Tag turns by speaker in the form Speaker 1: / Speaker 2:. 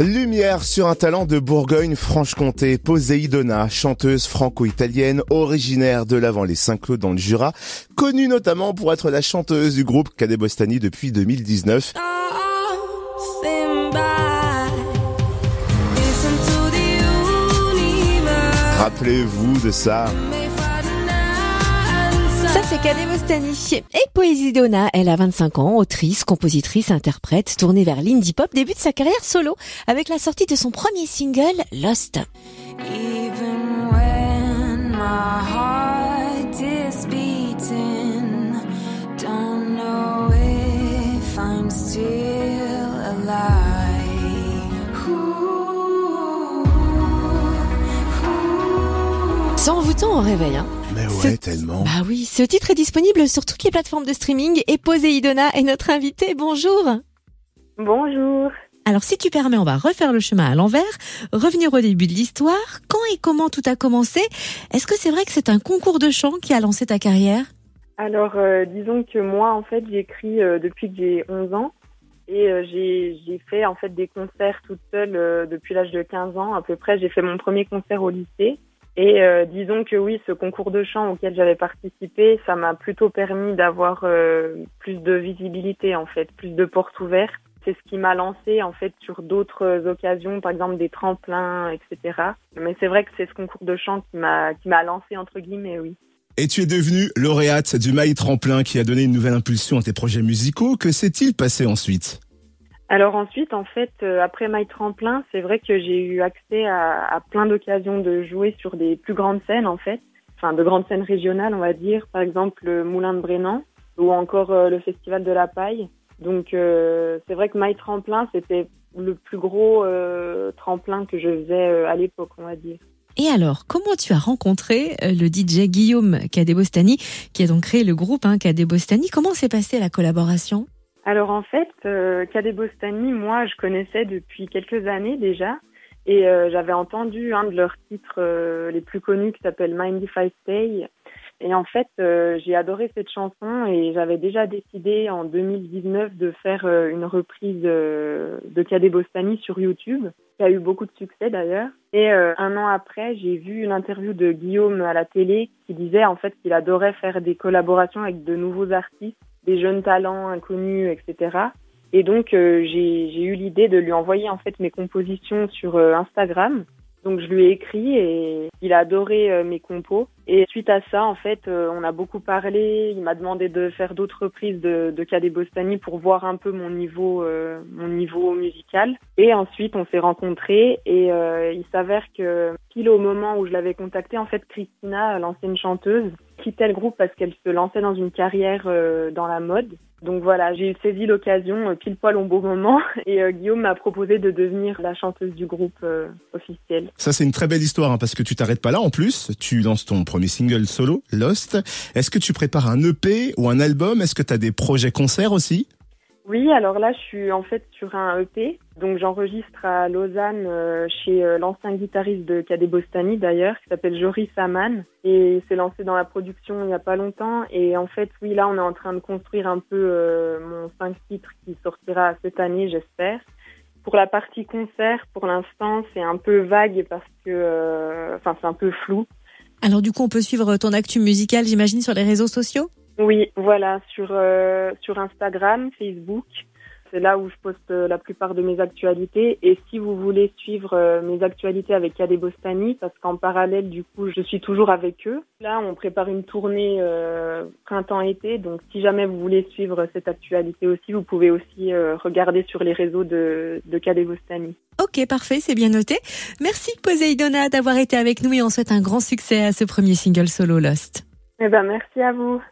Speaker 1: Lumière sur un talent de Bourgogne-Franche-Comté, Poséidona, chanteuse franco-italienne originaire de l'avant les Saint-Claude dans le Jura, connue notamment pour être la chanteuse du groupe Cadébostani depuis 2019. Rappelez-vous de ça.
Speaker 2: Et Poésie Donna, elle a 25 ans, autrice, compositrice, interprète, tournée vers l'indie pop, débute sa carrière solo avec la sortie de son premier single, Lost. Ça envoûtant au réveil, hein
Speaker 1: Mais ouais, tellement.
Speaker 2: Bah oui, ce titre est disponible sur toutes les plateformes de streaming et Poséidona est notre invité. Bonjour.
Speaker 3: Bonjour.
Speaker 2: Alors si tu permets, on va refaire le chemin à l'envers, revenir au début de l'histoire. Quand et comment tout a commencé? Est-ce que c'est vrai que c'est un concours de chant qui a lancé ta carrière?
Speaker 3: Alors euh, disons que moi en fait j'écris euh, depuis que j'ai 11 ans et euh, j'ai fait en fait des concerts toute seule euh, depuis l'âge de 15 ans à peu près. J'ai fait mon premier concert au lycée. Et euh, disons que oui, ce concours de chant auquel j'avais participé, ça m'a plutôt permis d'avoir euh, plus de visibilité en fait, plus de portes ouvertes. C'est ce qui m'a lancé en fait sur d'autres occasions, par exemple des tremplins, etc. Mais c'est vrai que c'est ce concours de chant qui m'a qui m'a lancé entre guillemets, oui.
Speaker 1: Et tu es devenue lauréate du Maï Tremplin qui a donné une nouvelle impulsion à tes projets musicaux. Que s'est-il passé ensuite?
Speaker 3: Alors ensuite, en fait, euh, après My Tremplin, c'est vrai que j'ai eu accès à, plein d'occasions de jouer sur des plus grandes scènes, en fait, enfin de grandes scènes régionales, on va dire, par exemple le Moulin de Brennan ou encore euh, le Festival de la Paille. Donc euh, c'est vrai que My Tremplin, c'était le plus gros tremplin que je faisais à l'époque, on va dire.
Speaker 2: Et alors, comment tu as rencontré le DJ Guillaume Cadébostani, qui a donc créé le groupe hein, Comment s'est passée la collaboration?
Speaker 3: Alors en fait, euh, Kadé Bostani, moi, je connaissais depuis quelques années déjà. Et euh, j'avais entendu un de leurs titres euh, les plus connus qui s'appelle Mind If I Stay. Et en fait, euh, j'ai adoré cette chanson et j'avais déjà décidé en 2019 de faire une reprise de Kadé Bostani sur YouTube, qui a eu beaucoup de succès d'ailleurs. Et un an après, j'ai vu une interview de Guillaume à la télé qui disait en fait qu'il adorait faire des collaborations avec de nouveaux artistes, des jeunes talents inconnus, etc. Et donc euh, j'ai eu l'idée de lui envoyer en fait mes compositions sur euh, Instagram. Donc je lui ai écrit et il a adoré euh, mes compos. Et suite à ça, en fait, euh, on a beaucoup parlé. Il m'a demandé de faire d'autres reprises de, de Kadé Bostani pour voir un peu mon niveau, mon niveau musical. Et ensuite, on s'est rencontrés et il s'avère que pile au moment où je l'avais contacté, en fait, Christina, l'ancienne chanteuse, quittait le groupe parce qu'elle se lançait dans une carrière euh, dans la mode. Donc voilà, j'ai saisi l'occasion euh, pile poil au bon moment et euh, Guillaume m'a proposé de devenir la chanteuse du groupe officiel.
Speaker 1: Ça, c'est une très belle histoire hein, parce que tu t'arrêtes pas là. En plus, tu lances ton premier single solo, Lost. Est-ce que tu prépares un EP ou un album? Est-ce que tu as des projets concerts aussi?
Speaker 3: Oui, alors là, je suis en fait sur un EP. Donc j'enregistre à Lausanne euh, chez euh, l'ancien guitariste de Kadé Bostani d'ailleurs, qui s'appelle Joris Saman. Et il s'est lancé dans la production il y a pas longtemps. Et en fait, oui, là, on est en train de construire un peu euh, mon 5 titres qui sortira cette année, j'espère. Pour la partie concert, pour l'instant, c'est un peu vague parce que, euh, enfin, c'est un peu flou.
Speaker 2: Alors du coup, on peut suivre ton actu musical, j'imagine, sur les réseaux sociaux?
Speaker 3: Oui, voilà, sur, euh, sur Instagram, Facebook. C'est là où je poste euh, la plupart de mes actualités. Et si vous voulez suivre euh, mes actualités avec Kadé Bostani, parce qu'en parallèle, du coup, je suis toujours avec eux. Là, on prépare une tournée euh, printemps-été. Donc, si jamais vous voulez suivre cette actualité aussi, vous pouvez aussi euh, regarder sur les réseaux de, de Bostani.
Speaker 2: Ok, parfait, c'est bien noté. Merci Poséidona d'avoir été avec nous et on souhaite un grand succès à ce premier single solo Lost.
Speaker 3: Eh ben, merci à vous.